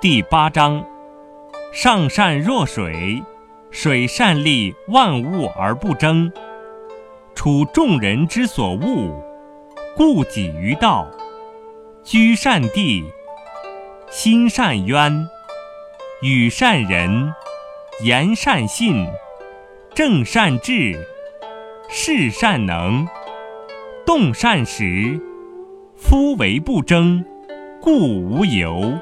第八章：上善若水，水善利万物而不争，处众人之所恶，故几于道，居善地，心善渊，与善人，言善信，正善治，事善能，动善时。夫为不争，故无尤。